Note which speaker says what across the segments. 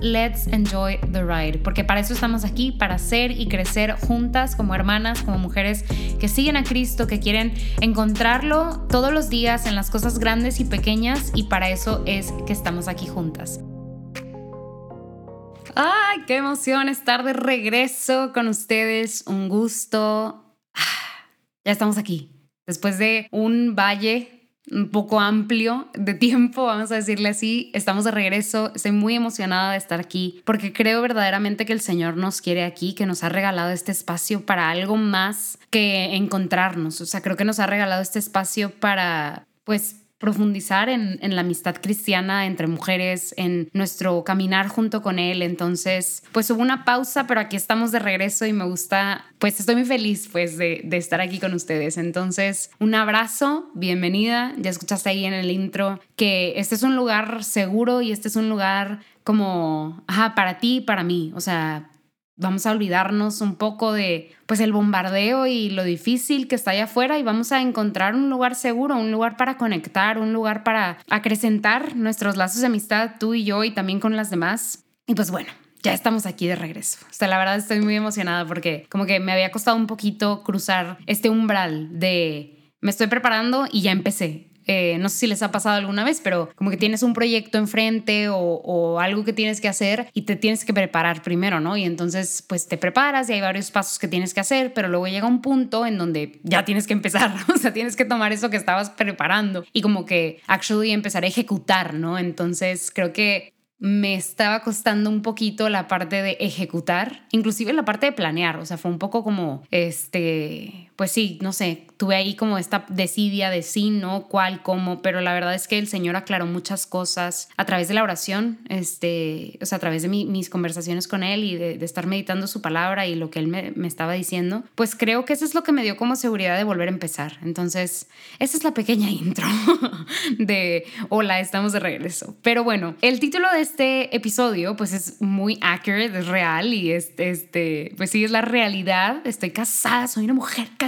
Speaker 1: let's enjoy the ride, porque para eso estamos aquí, para ser y crecer juntas como hermanas, como mujeres que siguen a Cristo, que quieren encontrarlo todos los días en las cosas grandes y pequeñas, y para eso es que estamos aquí juntas. ¡Ay, qué emoción estar de regreso con ustedes! Un gusto. Ah, ya estamos aquí. Después de un valle un poco amplio de tiempo, vamos a decirle así. Estamos de regreso, estoy muy emocionada de estar aquí porque creo verdaderamente que el Señor nos quiere aquí, que nos ha regalado este espacio para algo más que encontrarnos. O sea, creo que nos ha regalado este espacio para, pues, profundizar en, la amistad cristiana entre mujeres, en nuestro caminar junto con Él. Entonces, pues hubo una pausa, pero aquí estamos de regreso y me gusta, pues estoy muy feliz pues de, de estar aquí con ustedes. Entonces, un abrazo, bienvenida. Ya escuchaste ahí en el intro que este es un lugar seguro y este es un lugar como, ajá, para ti para mí. O sea, vamos a olvidarnos un poco de pues el bombardeo y lo difícil que está allá afuera y vamos a encontrar un lugar seguro, un lugar para conectar, un lugar para acrecentar nuestros lazos de amistad tú y yo y también con las demás. Y pues bueno, ya estamos aquí de regreso. O sea, la verdad estoy muy emocionada porque como que me había costado un poquito cruzar este umbral de me estoy preparando y ya empecé. Eh, no sé si les ha pasado alguna vez, pero como que tienes un proyecto enfrente o, o, algo que tienes que hacer y te tienes que preparar primero, ¿no? Y entonces pues te preparas y hay varios pasos que tienes que hacer, pero luego llega un punto en donde ya tienes que empezar, o sea, tienes que tomar eso que estabas preparando y como que actually empezar a ejecutar, ¿no? Entonces creo que me estaba costando un poquito la parte de ejecutar, inclusive la parte de planear, o sea, fue un poco como, este, pues sí, no sé, tuve ahí como esta desidia de sí, no, cuál, cómo, pero la verdad es que el Señor aclaró muchas cosas a través de la oración, este, o sea, a través de mis conversaciones con Él y de, estar meditando su palabra y lo que Él me, me, estaba diciendo, pues creo que eso es lo que me dio como seguridad de volver a empezar. Entonces, esa es la pequeña intro de Hola, estamos de regreso. Pero bueno, el título de este episodio pues es muy accurate, es real y este, este, pues sí, es la realidad. Estoy casada, soy una mujer casada,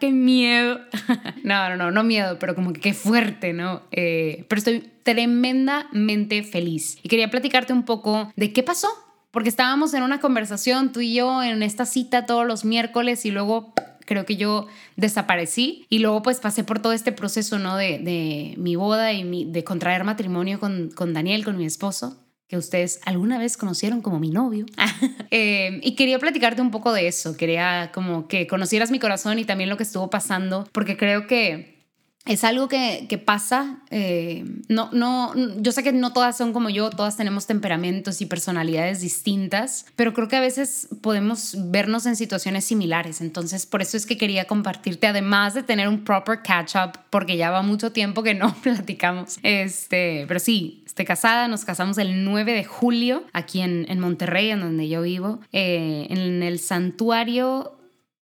Speaker 1: qué miedo miedo. no, no, no, no miedo, pero como que qué fuerte, ¿no? Eh, pero estoy tremendamente feliz. Y quería platicarte un poco de qué pasó. Porque estábamos en una conversación, tú y yo, en esta cita todos los miércoles y luego creo que yo desaparecí y luego pues pasé por todo este proceso, ¿no? De, de mi boda y mi, de contraer matrimonio con, con Daniel, con mi esposo que ustedes alguna vez conocieron como mi novio. Eh, y quería platicarte un poco de eso, quería como que conocieras mi corazón y también lo que estuvo pasando, porque creo que es algo que, que pasa. Eh, no, no, yo sé que no todas son como yo, todas tenemos temperamentos y personalidades distintas, pero creo que a veces podemos vernos en situaciones similares. Entonces, por eso es que quería compartirte, además de tener un proper catch up, porque ya va mucho tiempo que no platicamos. Este, pero sí, estoy casada, nos casamos el 9 de julio aquí en, en Monterrey, en donde yo vivo, eh, en el santuario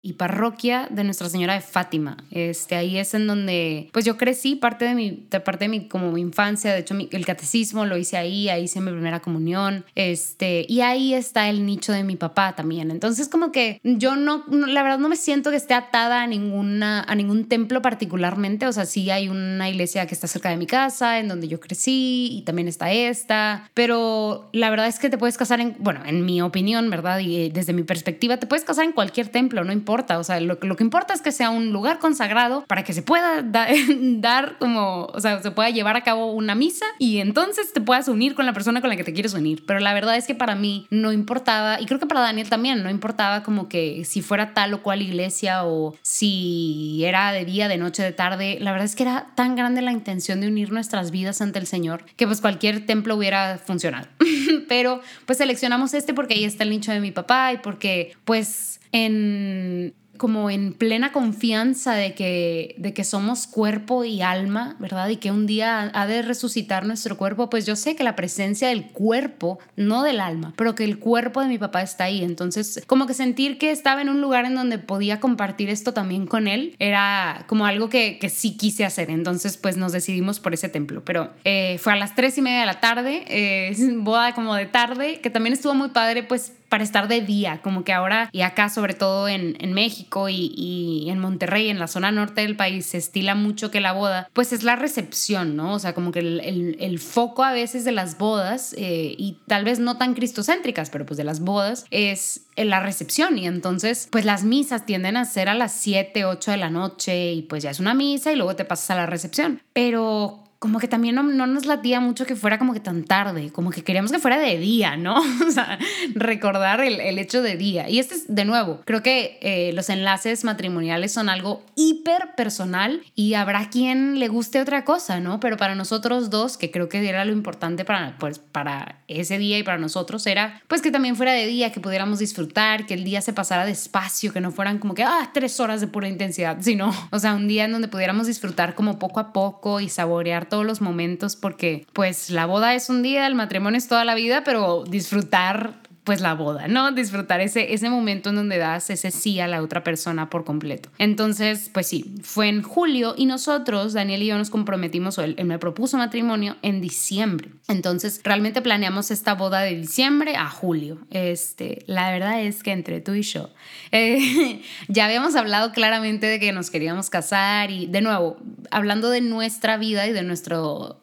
Speaker 1: y parroquia de Nuestra Señora de Fátima. Este, ahí es en donde, pues yo crecí, parte de mi, parte de mi, como mi infancia, de hecho el catecismo lo hice ahí, ahí hice mi primera comunión, este, y ahí está el nicho de mi papá también. Entonces como que yo no, la verdad no me siento que esté atada a, ninguna, a ningún templo particularmente, o sea, sí hay una iglesia que está cerca de mi casa, en donde yo crecí, y también está esta, pero la verdad es que te puedes casar en, bueno, en mi opinión, ¿verdad? Y desde mi perspectiva, te puedes casar en cualquier templo, no importa importa, o sea, lo, lo que importa es que sea un lugar consagrado para que se pueda dar como, o sea, se pueda llevar a cabo una misa y entonces te puedas unir con la persona con la que te quieres unir. Pero la verdad es que para mí no importaba, y creo que para Daniel también, no importaba como que si fuera tal o cual iglesia o si era de día, de noche, de tarde. La verdad es que era tan grande la intención de unir nuestras vidas ante el Señor que pues cualquier templo hubiera funcionado. Pero pues seleccionamos este porque ahí está el nicho de mi papá y porque pues en como en plena confianza de que, de que somos cuerpo y alma, ¿verdad? Y que un día ha de resucitar nuestro cuerpo, pues yo sé que la presencia del cuerpo, no del alma, pero que el cuerpo de mi papá está ahí. Entonces, como que sentir que estaba en un lugar en donde podía compartir esto también con él, era como algo que, que sí quise hacer. Entonces, pues nos decidimos por ese templo. Pero eh, fue a las tres y media de la tarde, eh, boda como de tarde, que también estuvo muy padre, pues para estar de día, como que ahora y acá sobre todo en, en México y, en Monterrey, en la zona norte del país, se estila mucho que la boda, pues es la recepción, ¿no? O sea, como que el, el, el foco a veces de las bodas, eh, y tal vez no tan cristocéntricas, pero pues de las bodas, es la recepción y entonces pues las misas tienden a ser a las 7, 8 de la noche y pues ya es una misa y luego te pasas a la recepción. Pero como que también no, no, nos latía mucho que fuera como que tan tarde, como que queríamos que fuera de día, ¿no? O sea, recordar el, el hecho de día. Y este es, de nuevo, creo que eh, los enlaces matrimoniales son algo hiper personal y habrá quien le guste otra cosa, ¿no? Pero para nosotros dos, que creo que era lo importante para, pues, para ese día y para nosotros, era pues que también fuera de día, que pudiéramos disfrutar, que el día se pasara despacio, que no fueran como que, ah, tres horas de pura intensidad, sino, o sea, un día en donde pudiéramos disfrutar como poco a poco y saborear todos los momentos porque pues la boda es un día, el matrimonio es toda la vida, pero disfrutar pues la boda, ¿no? Disfrutar ese, ese momento en donde das ese sí a la otra persona por completo. Entonces, pues sí, fue en julio y nosotros, Daniel y yo nos comprometimos, o él, me propuso matrimonio en diciembre. Entonces, realmente planeamos esta boda de diciembre a julio. Este, la verdad es que entre tú y yo, eh, ya habíamos hablado claramente de que nos queríamos casar y de nuevo, hablando de nuestra vida y de nuestro,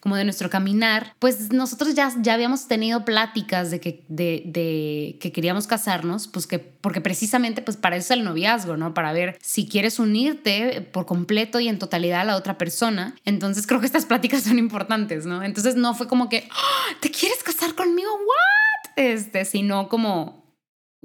Speaker 1: como de nuestro caminar, pues nosotros ya, ya habíamos tenido pláticas de que, de, que queríamos casarnos, pues que, porque precisamente pues para eso es el noviazgo, ¿no? Para ver si quieres unirte por completo y en totalidad a la otra persona. Entonces creo que estas pláticas son importantes, ¿no? Entonces no fue como que, ¡Ah! ¿te quieres casar conmigo? ¿What? Este, sino como,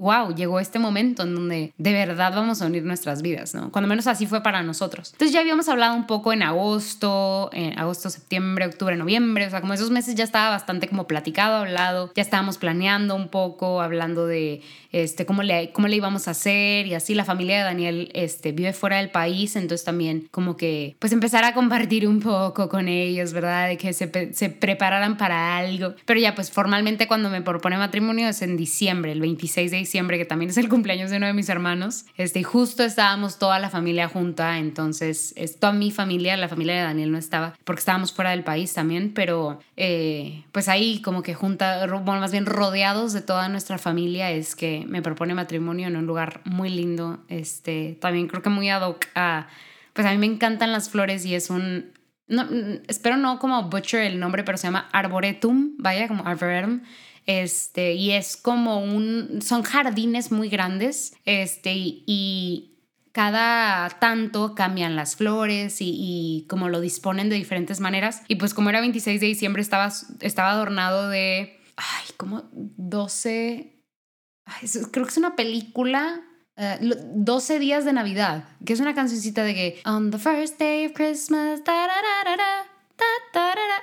Speaker 1: wow, llegó este momento en donde de verdad vamos a unir nuestras vidas, ¿no? Cuando menos así fue para nosotros. Entonces ya habíamos hablado un poco en agosto, en agosto, septiembre, octubre, noviembre, o sea, como esos meses ya estaba bastante como platicado, hablado, ya estábamos planeando un poco, hablando de este, cómo, le, cómo le íbamos a hacer y así la familia de Daniel este, vive fuera del país, entonces también como que pues empezar a compartir un poco con ellos, ¿verdad? De que se, se prepararan para algo. Pero ya pues formalmente cuando me propone matrimonio es en diciembre, el 26 de diciembre, que también es el cumpleaños de uno de mis hermanos. Este, y justo estábamos toda la familia junta, entonces es toda mi familia, la familia de Daniel no estaba, porque estábamos fuera del país también, pero eh, pues ahí como que junta, bueno, más bien rodeados de toda nuestra familia es que me propone matrimonio en un lugar muy lindo. Este, también creo que muy ad hoc a, pues a mí me encantan las flores y es un, espero no como butcher el nombre, pero se llama Arboretum, vaya, como Arboretum. Este, y es como un, son jardines muy grandes, este, y, cada tanto cambian las flores y, como lo disponen de diferentes maneras. Y pues como era 26 de diciembre estaba, estaba adornado de, ay, como 12, creo que es una película. 12 eh, días de Navidad, que es una cancioncita de que On the first day of Christmas,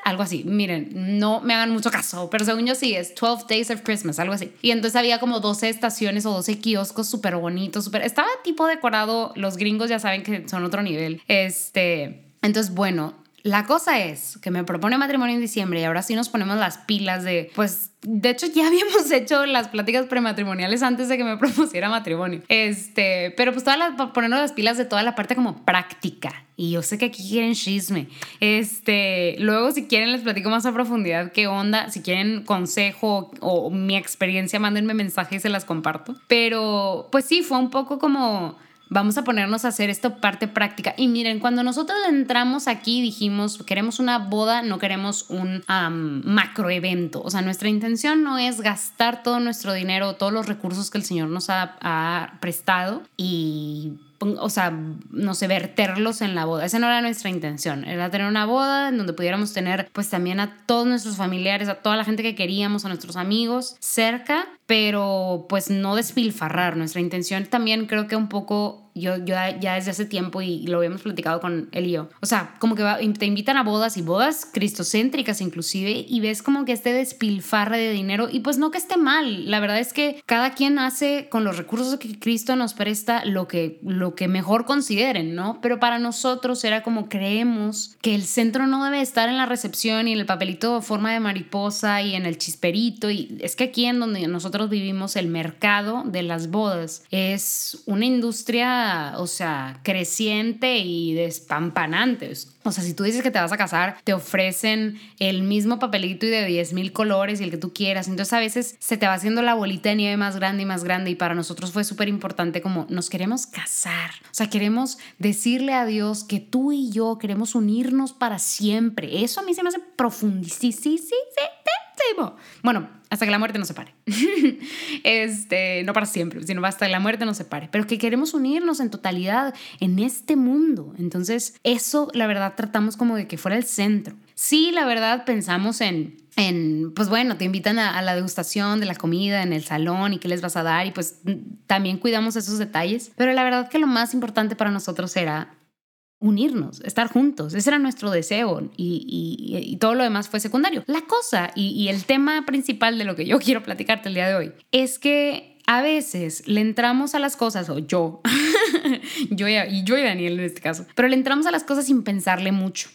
Speaker 1: algo así. Miren, no me hagan mucho caso, pero según yo sí, es 12 Days of Christmas, algo así. Y entonces había como 12 estaciones o 12 kioscos súper bonitos, súper... Estaba tipo decorado, los gringos ya saben que son otro nivel. Este... Entonces, bueno, la cosa es que me propone matrimonio en diciembre y ahora sí nos ponemos las pilas de, pues, de hecho ya habíamos hecho las pláticas prematrimoniales antes de que me propusiera matrimonio. Este, pero pues todas las, ponernos las pilas de toda la parte como práctica. Y yo sé que aquí quieren chisme. Este, luego si quieren les platico más a profundidad qué onda, si quieren consejo o, o mi experiencia, mándenme mensajes y se las comparto. Pero pues sí, fue un poco como vamos a ponernos a hacer esto parte práctica. Y miren, cuando nosotros entramos aquí dijimos, queremos una boda, no queremos un macro evento. O sea, nuestra intención no es gastar todo nuestro dinero, todos los recursos que el Señor nos ha prestado y o sea, no sé, verterlos en la boda. Esa no era nuestra intención, era tener una boda en donde pudiéramos tener pues también a todos nuestros familiares, a toda la gente que queríamos, a nuestros amigos cerca, pero pues no despilfarrar. Nuestra intención también creo que un poco yo, yo ya desde hace tiempo y, lo habíamos platicado con él y yo. O sea, como que te invitan a bodas y bodas cristocéntricas inclusive y ves como que este despilfarre de dinero y pues no que esté mal. La verdad es que cada quien hace con los recursos que Cristo nos presta lo que, lo que mejor consideren, ¿no? Pero para nosotros era como creemos que el centro no debe estar en la recepción y en el papelito de forma de mariposa y en el chisperito y es que aquí en donde nosotros vivimos el mercado de las bodas es una industria o sea, creciente y despampanante. O sea, si tú dices que te vas a casar, te ofrecen el mismo papelito y de 10 mil colores y el que tú quieras. Entonces a veces se te va haciendo la bolita de nieve más grande y más grande y para nosotros fue súper importante como nos queremos casar. O sea, queremos decirle a Dios que tú y yo queremos unirnos para siempre. Eso a mí se me hace profundísimo. Sí, sí, sí, sí, Bueno, hasta que la muerte nos separe. este, no para siempre, sino hasta que la muerte nos separe, pero que queremos unirnos en totalidad en este mundo. Entonces, eso la verdad tratamos como de que fuera el centro. Sí, la verdad pensamos en en, pues bueno, te invitan a, a, la degustación de la comida en el salón y qué les vas a dar y pues también cuidamos esos detalles, pero la verdad que lo más importante para nosotros era unirnos, estar juntos. Ese era nuestro deseo y, todo lo demás fue secundario. La cosa y, el tema principal de lo que yo quiero platicarte el día de hoy es que a veces le entramos a las cosas, o yo, yo y, yo y Daniel en este caso, pero le entramos a las cosas sin pensarle mucho.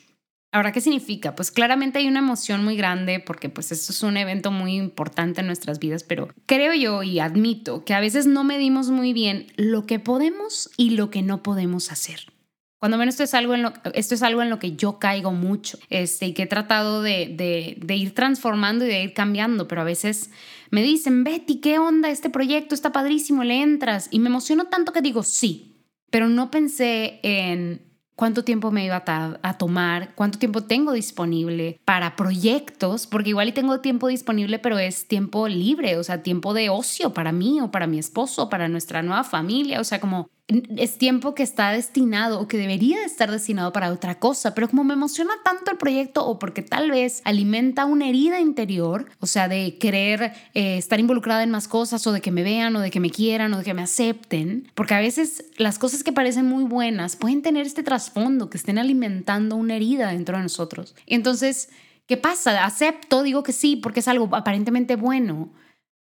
Speaker 1: Ahora, ¿qué significa? Pues claramente hay una emoción muy grande porque pues esto es un evento muy importante en nuestras vidas, pero creo yo y admito que a veces no medimos muy bien lo que podemos y lo que no podemos hacer. Cuando menos esto es algo en lo, esto es algo en lo que yo caigo mucho este, y que he tratado de, de, ir transformando y de ir cambiando, pero a veces me dicen, Betty, ¿qué onda? Este proyecto está padrísimo, le entras. Y me emociono tanto que digo, sí, pero no pensé en cuánto tiempo me iba a, tomar, cuánto tiempo tengo disponible para proyectos, porque igual y tengo tiempo disponible, pero es tiempo libre, o sea, tiempo de ocio para mí o para mi esposo, para nuestra nueva familia, o sea, como es tiempo que está destinado o que debería estar destinado para otra cosa, pero como me emociona tanto el proyecto o porque tal vez alimenta una herida interior, o sea, de querer eh, estar involucrada en más cosas o de que me vean o de que me quieran o de que me acepten, porque a veces las cosas que parecen muy buenas pueden tener este trasfondo, que estén alimentando una herida dentro de nosotros. Entonces, ¿qué pasa? Acepto, digo que sí, porque es algo aparentemente bueno,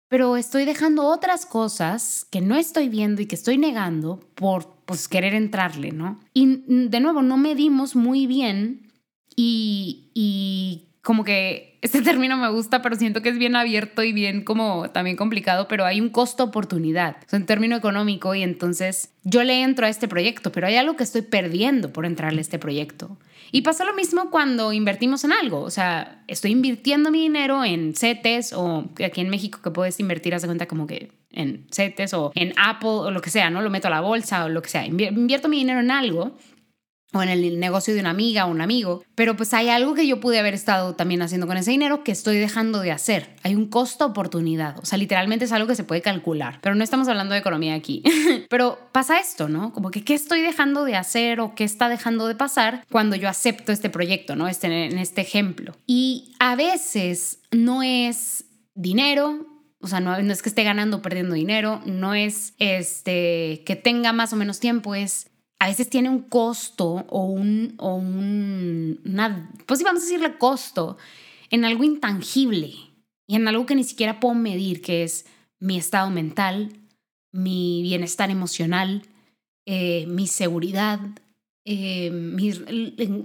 Speaker 1: pero estoy dejando otras cosas que no estoy viendo y que estoy negando por pues querer entrarle, ¿no? Y de nuevo, no medimos muy bien y, y como que este término me gusta, pero siento que es bien abierto y bien como también complicado, pero hay un costo oportunidad, es un término económico y entonces yo le entro a este proyecto, pero hay algo que estoy perdiendo por entrarle a este proyecto. Y pasa lo mismo cuando invertimos en algo. O sea, estoy invirtiendo mi dinero en CETES o aquí en México que puedes invertir, haz de cuenta como que en CETES o en Apple o lo que sea, ¿no? Lo meto a la bolsa o lo que sea. Invierto mi dinero en algo o en el negocio de una amiga o un amigo, pero pues hay algo que yo pude haber estado también haciendo con ese dinero que estoy dejando de hacer. Hay un costo oportunidad, o sea, literalmente es algo que se puede calcular, pero no estamos hablando de economía aquí. pero pasa esto, ¿no? Como que qué estoy dejando de hacer o qué está dejando de pasar cuando yo acepto este proyecto, ¿no? Este, en este ejemplo. Y a veces no es dinero, o sea, no, es que esté ganando o perdiendo dinero, no es este que tenga más o menos tiempo, es a veces tiene un costo o un, o un pues sí vamos a decirle costo en algo intangible y en algo que ni siquiera puedo medir, que es mi estado mental, mi bienestar emocional, eh, mi seguridad, eh,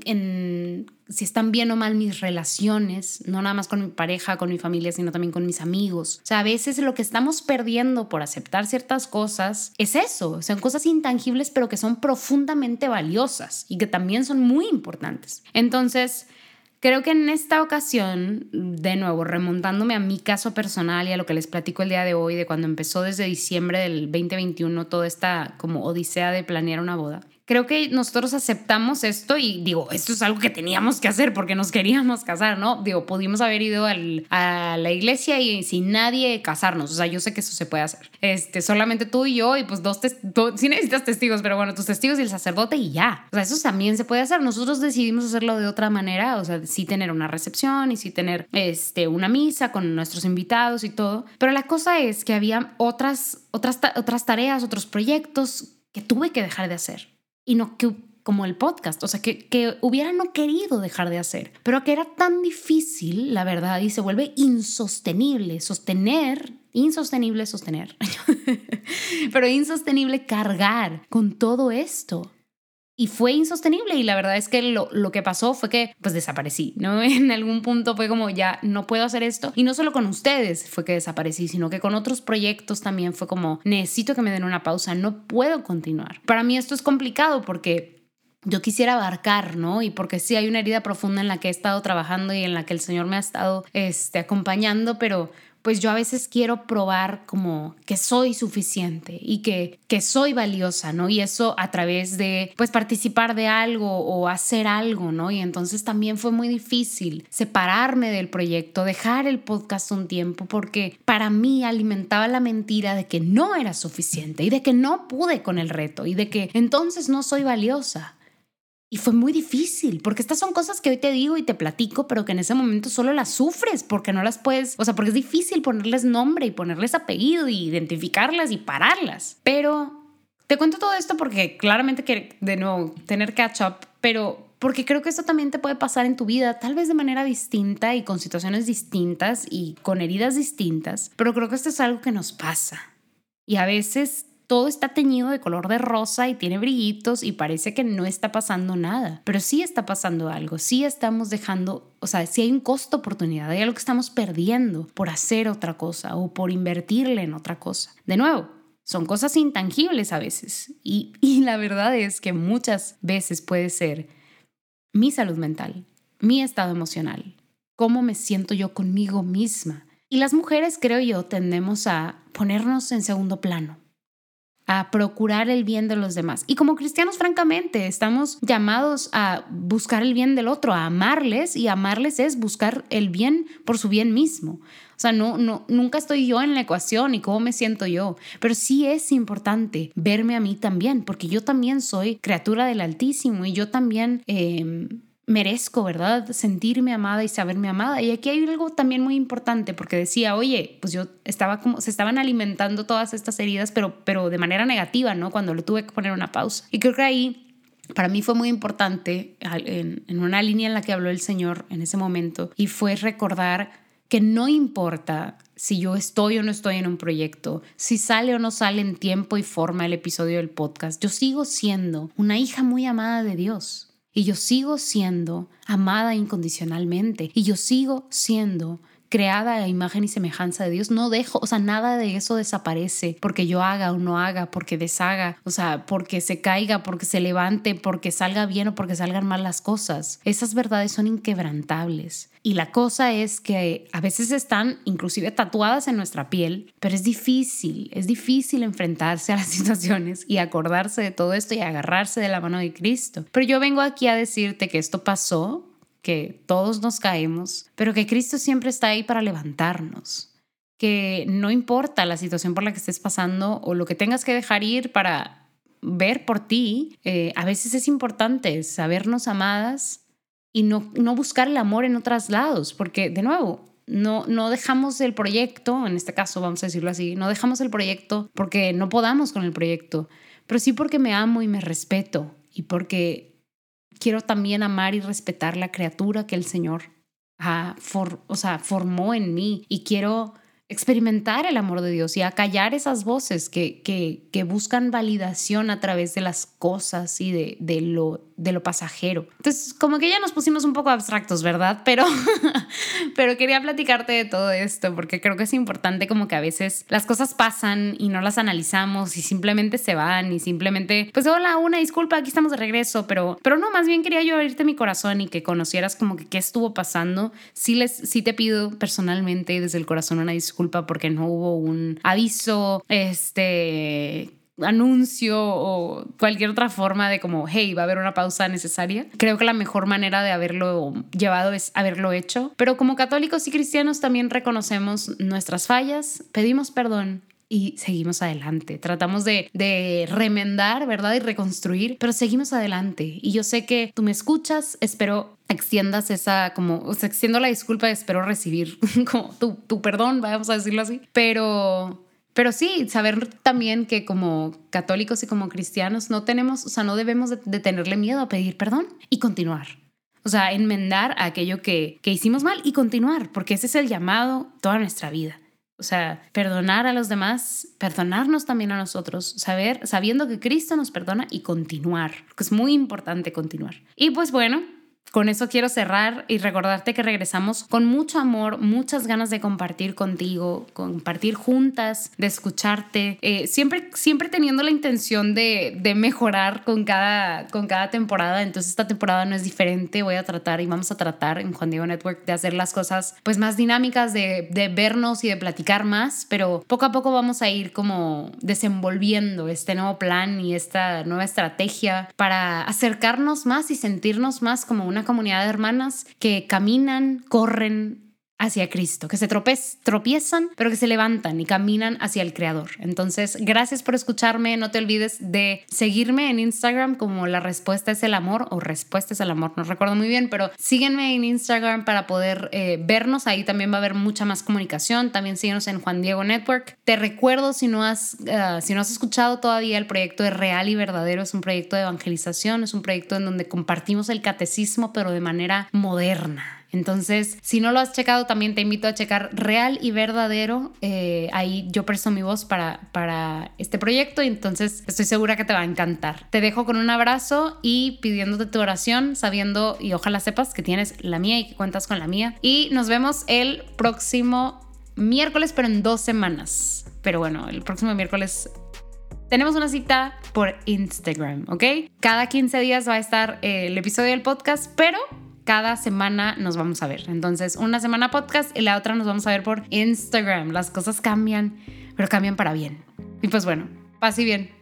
Speaker 1: en, si están bien o mal mis relaciones, no nada más con mi pareja, con mi familia, sino también con mis amigos. O sea, a veces lo que estamos perdiendo por aceptar ciertas cosas es eso, son cosas intangibles pero que son profundamente valiosas y que también son muy importantes. Entonces, Creo que en esta ocasión, de nuevo, remontándome a mi caso personal y a lo que les platico el día de hoy, de cuando empezó desde diciembre del 2021 toda esta como odisea de planear una boda, creo que nosotros aceptamos esto y digo, esto es algo que teníamos que hacer porque nos queríamos casar, ¿no? Digo, pudimos haber ido al, a la iglesia y sin nadie casarnos, o sea, yo sé que eso se puede hacer. Este, solamente tú y yo y pues dos, testigos, sí necesitas testigos, pero bueno, tus testigos y el sacerdote y ya. O sea, eso también se puede hacer. Nosotros decidimos hacerlo de otra manera, o sea, sí tener una recepción y sí tener este, una misa con nuestros invitados y todo. Pero la cosa es que había otras, otras, otras tareas, otros proyectos que tuve que dejar de hacer y no que como el podcast, o sea, que, que hubiera no querido dejar de hacer, pero que era tan difícil, la verdad, y se vuelve insostenible sostener, insostenible sostener, pero insostenible cargar con todo esto y fue insostenible y la verdad es que lo, lo, que pasó fue que pues desaparecí, ¿no? En algún punto fue como ya no puedo hacer esto y no solo con ustedes fue que desaparecí, sino que con otros proyectos también fue como necesito que me den una pausa, no puedo continuar. Para mí esto es complicado porque yo quisiera abarcar, ¿no? Y porque sí hay una herida profunda en la que he estado trabajando y en la que el Señor me ha estado este, acompañando, pero pues yo a veces quiero probar como que soy suficiente y que, que soy valiosa, ¿no? Y eso a través de, pues, participar de algo o hacer algo, ¿no? Y entonces también fue muy difícil separarme del proyecto, dejar el podcast un tiempo, porque para mí alimentaba la mentira de que no era suficiente y de que no pude con el reto y de que entonces no soy valiosa. Y fue muy difícil, porque estas son cosas que hoy te digo y te platico, pero que en ese momento solo las sufres, porque no las puedes, o sea, porque es difícil ponerles nombre y ponerles apellido y identificarlas y pararlas. Pero te cuento todo esto porque claramente quiero, de nuevo, tener catch up, pero porque creo que esto también te puede pasar en tu vida, tal vez de manera distinta y con situaciones distintas y con heridas distintas, pero creo que esto es algo que nos pasa. Y a veces todo está teñido de color de rosa y tiene brillitos y parece que no está pasando nada, pero sí está pasando algo, sí estamos dejando, o sea, sí hay un costo oportunidad, hay algo que estamos perdiendo por hacer otra cosa o por invertirle en otra cosa. De nuevo, son cosas intangibles a veces y, y la verdad es que muchas veces puede ser mi salud mental, mi estado emocional, cómo me siento yo conmigo misma. Y las mujeres, creo yo, tendemos a ponernos en segundo plano a procurar el bien de los demás. Y como cristianos, francamente, estamos llamados a buscar el bien del otro, a amarles y amarles es buscar el bien por su bien mismo. O sea, no, no, nunca estoy yo en la ecuación y cómo me siento yo, pero sí es importante verme a mí también, porque yo también soy criatura del Altísimo y yo también... Eh, merezco, ¿verdad? Sentirme amada y saberme amada. Y aquí hay algo también muy importante porque decía, oye, pues yo estaba como, se estaban alimentando todas estas heridas, pero, pero de manera negativa, ¿no? Cuando le tuve que poner una pausa. Y creo que ahí para mí fue muy importante en, en una línea en la que habló el Señor en ese momento y fue recordar que no importa si yo estoy o no estoy en un proyecto, si sale o no sale en tiempo y forma el episodio del podcast, yo sigo siendo una hija muy amada de Dios. Y yo sigo siendo amada incondicionalmente. Y yo sigo siendo creada a imagen y semejanza de Dios, no dejo, o sea, nada de eso desaparece porque yo haga o no haga, porque deshaga, o sea, porque se caiga, porque se levante, porque salga bien o porque salgan mal las cosas. Esas verdades son inquebrantables. Y la cosa es que a veces están inclusive tatuadas en nuestra piel, pero es difícil, es difícil enfrentarse a las situaciones y acordarse de todo esto y agarrarse de la mano de Cristo. Pero yo vengo aquí a decirte que esto pasó que todos nos caemos, pero que Cristo siempre está ahí para levantarnos, que no importa la situación por la que estés pasando o lo que tengas que dejar ir para ver por ti, eh, a veces es importante sabernos amadas y no, no buscar el amor en otros lados, porque de nuevo, no, no dejamos el proyecto, en este caso vamos a decirlo así, no dejamos el proyecto porque no podamos con el proyecto, pero sí porque me amo y me respeto y porque quiero también amar y respetar la criatura que el Señor o sea, formó en mí. Y quiero experimentar el amor de Dios y acallar esas voces que, que, que buscan validación a través de las cosas y de, de, lo, de lo pasajero. Entonces, como que ya nos pusimos un poco abstractos, ¿verdad? Pero, pero quería platicarte de todo esto porque creo que es importante como que a veces las cosas pasan y no las analizamos y simplemente se van y simplemente, pues hola, una disculpa, aquí estamos de regreso, pero, pero no, más bien quería yo abrirte mi corazón y que conocieras como que qué estuvo pasando. Sí, les, sí te pido personalmente desde el corazón una disculpa porque no hubo un aviso, este anuncio o cualquier otra forma de como, hey, va a haber una pausa necesaria. Creo que la mejor manera de haberlo llevado es haberlo hecho. Pero como católicos y cristianos también reconocemos nuestras fallas, pedimos perdón y seguimos adelante. Tratamos de, de, remendar, ¿verdad? Y reconstruir, pero seguimos adelante. Y yo sé que tú me escuchas, espero extiendas esa, como, o sea, extiendo la disculpa, espero recibir como tu, tu perdón, vamos a decirlo así. Pero pero sí, saber también que como católicos y como cristianos no tenemos, o sea, no debemos de, tenerle miedo a pedir perdón y continuar. O sea, enmendar aquello que, que hicimos mal y continuar, porque ese es el llamado toda nuestra vida. O sea, perdonar a los demás, perdonarnos también a nosotros, saber, sabiendo que Cristo nos perdona y continuar, porque es muy importante continuar. Y pues bueno, con eso quiero cerrar y recordarte que regresamos con mucho amor, muchas ganas de compartir contigo, compartir juntas, de escucharte, eh, siempre, siempre teniendo la intención de, mejorar con cada, con cada temporada. Entonces esta temporada no es diferente, voy a tratar y vamos a tratar en Juan Diego Network de hacer las cosas pues más dinámicas, de, de vernos y de platicar más, pero poco a poco vamos a ir como desenvolviendo este nuevo plan y esta nueva estrategia para acercarnos más y sentirnos más como una comunidad de hermanas que caminan, corren, hacia Cristo, que se tropiezan, pero que se levantan y caminan hacia el Creador. Entonces, gracias por escucharme. No te olvides de seguirme en Instagram como la respuesta es el amor o respuesta es el amor. No recuerdo muy bien, pero síguenme en Instagram para poder eh, vernos. Ahí también va a haber mucha más comunicación. También síguenos en Juan Diego Network. Te recuerdo, si no has, eh, si no has escuchado todavía el proyecto de Real y Verdadero, es un proyecto de evangelización, es un proyecto en donde compartimos el catecismo, pero de manera moderna entonces, si no lo has checado, también te invito a checar Real y Verdadero. Eh, ahí yo presto mi voz para, para este proyecto y entonces estoy segura que te va a encantar. Te dejo con un abrazo y pidiéndote tu oración, sabiendo y ojalá sepas que tienes la mía y que cuentas con la mía. Y nos vemos el próximo miércoles, pero en dos semanas. Pero bueno, el próximo miércoles tenemos una cita por Instagram, ¿ok? Cada 15 días va a estar el episodio del podcast, pero cada semana nos vamos a ver. Entonces, una semana podcast y la otra nos vamos a ver por Instagram. Las cosas cambian, pero cambian para bien. Y pues bueno, paz y bien.